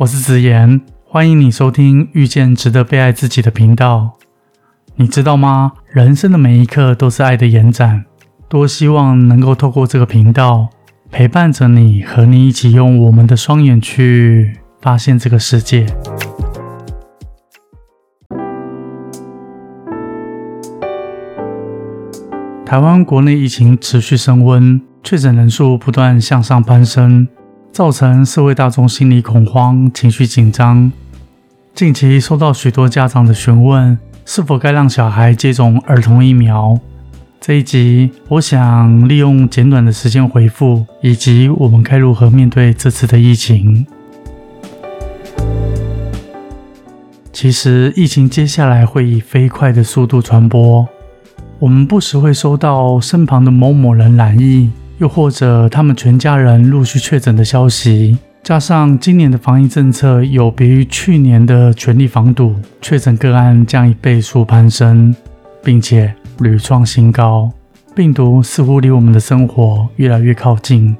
我是子言，欢迎你收听遇见值得被爱自己的频道。你知道吗？人生的每一刻都是爱的延展。多希望能够透过这个频道陪伴着你，和你一起用我们的双眼去发现这个世界。台湾国内疫情持续升温，确诊人数不断向上攀升，造成社会大众心理恐慌、情绪紧张。近期收到许多家长的询问，是否该让小孩接种儿童疫苗？这一集，我想利用简短的时间回复，以及我们该如何面对这次的疫情。其实，疫情接下来会以飞快的速度传播，我们不时会收到身旁的某某人染疫，又或者他们全家人陆续确诊的消息。加上今年的防疫政策有别于去年的全力防堵，确诊个案将以倍数攀升，并且。屡创新高，病毒似乎离我们的生活越来越靠近。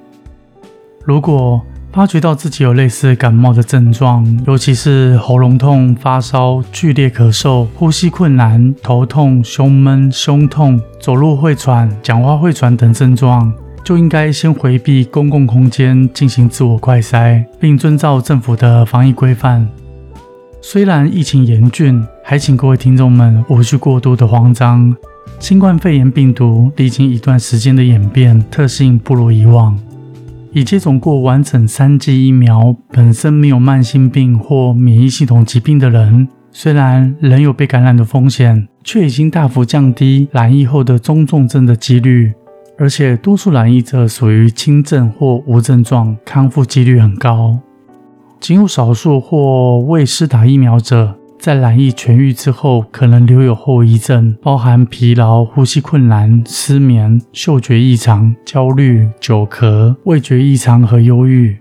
如果发觉到自己有类似感冒的症状，尤其是喉咙痛、发烧、剧烈咳嗽、呼吸困难、头痛、胸闷、胸痛、走路会喘、讲话会喘等症状，就应该先回避公共空间进行自我快筛，并遵照政府的防疫规范。虽然疫情严峻，还请各位听众们无需过度的慌张。新冠肺炎病毒历经一段时间的演变，特性不如以往。已接种过完整三剂疫苗、本身没有慢性病或免疫系统疾病的人，虽然仍有被感染的风险，却已经大幅降低染疫后的中重症的几率。而且，多数染疫者属于轻症或无症状，康复几率很高。仅有少数或未施打疫苗者。在染疫痊愈之后，可能留有后遗症，包含疲劳、呼吸困难、失眠、嗅觉异常、焦虑、久咳、味觉异常和忧郁。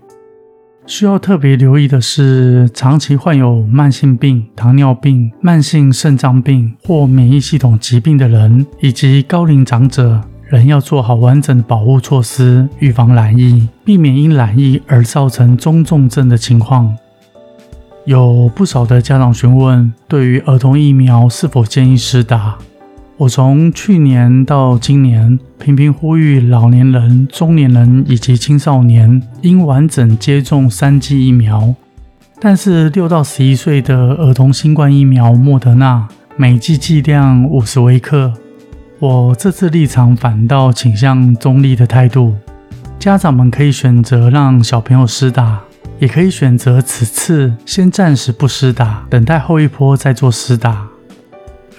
需要特别留意的是，长期患有慢性病、糖尿病、慢性肾脏病或免疫系统疾病的人，以及高龄长者，人要做好完整的保护措施，预防染疫，避免因染疫而造成中重症的情况。有不少的家长询问，对于儿童疫苗是否建议施打？我从去年到今年，频频呼吁老年人、中年人以及青少年应完整接种三剂疫苗。但是六到十一岁的儿童新冠疫苗莫德纳，每剂剂量五十微克。我这次立场反倒倾向中立的态度，家长们可以选择让小朋友施打。也可以选择此次先暂时不施打，等待后一波再做施打。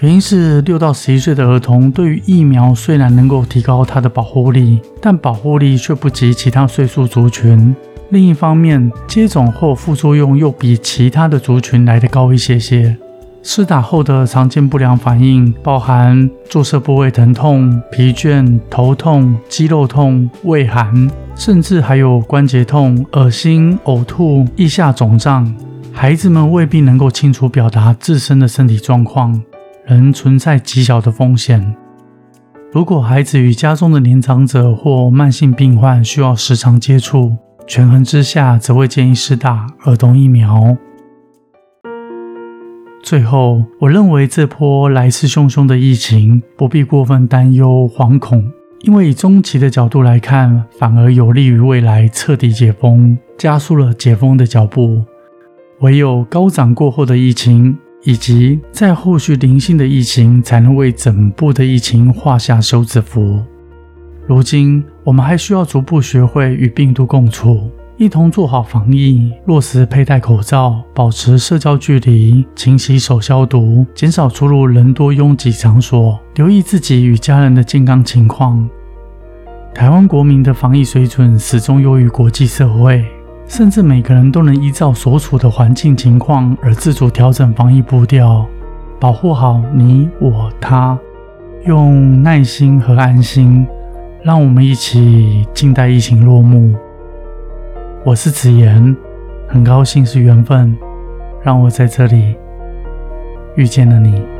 原因是六到十一岁的儿童对于疫苗虽然能够提高它的保护力，但保护力却不及其他岁数族群。另一方面，接种后副作用又比其他的族群来得高一些些。施打后的常见不良反应包含注射部位疼痛、疲倦、头痛、肌肉痛、畏寒。甚至还有关节痛、恶心、呕吐、腋下肿胀。孩子们未必能够清楚表达自身的身体状况，仍存在极小的风险。如果孩子与家中的年长者或慢性病患需要时常接触，权衡之下，则会建议施打儿童疫苗。最后，我认为这波来势汹汹的疫情，不必过分担忧、惶恐。因为以中期的角度来看，反而有利于未来彻底解封，加速了解封的脚步。唯有高涨过后的疫情，以及在后续零星的疫情，才能为整部的疫情画下休止符。如今，我们还需要逐步学会与病毒共处。一同做好防疫，落实佩戴口罩，保持社交距离，勤洗手消毒，减少出入人多拥挤场所，留意自己与家人的健康情况。台湾国民的防疫水准始终优于国际社会，甚至每个人都能依照所处的环境情况而自主调整防疫步调，保护好你我他，用耐心和安心，让我们一起静待疫情落幕。我是子言，很高兴是缘分，让我在这里遇见了你。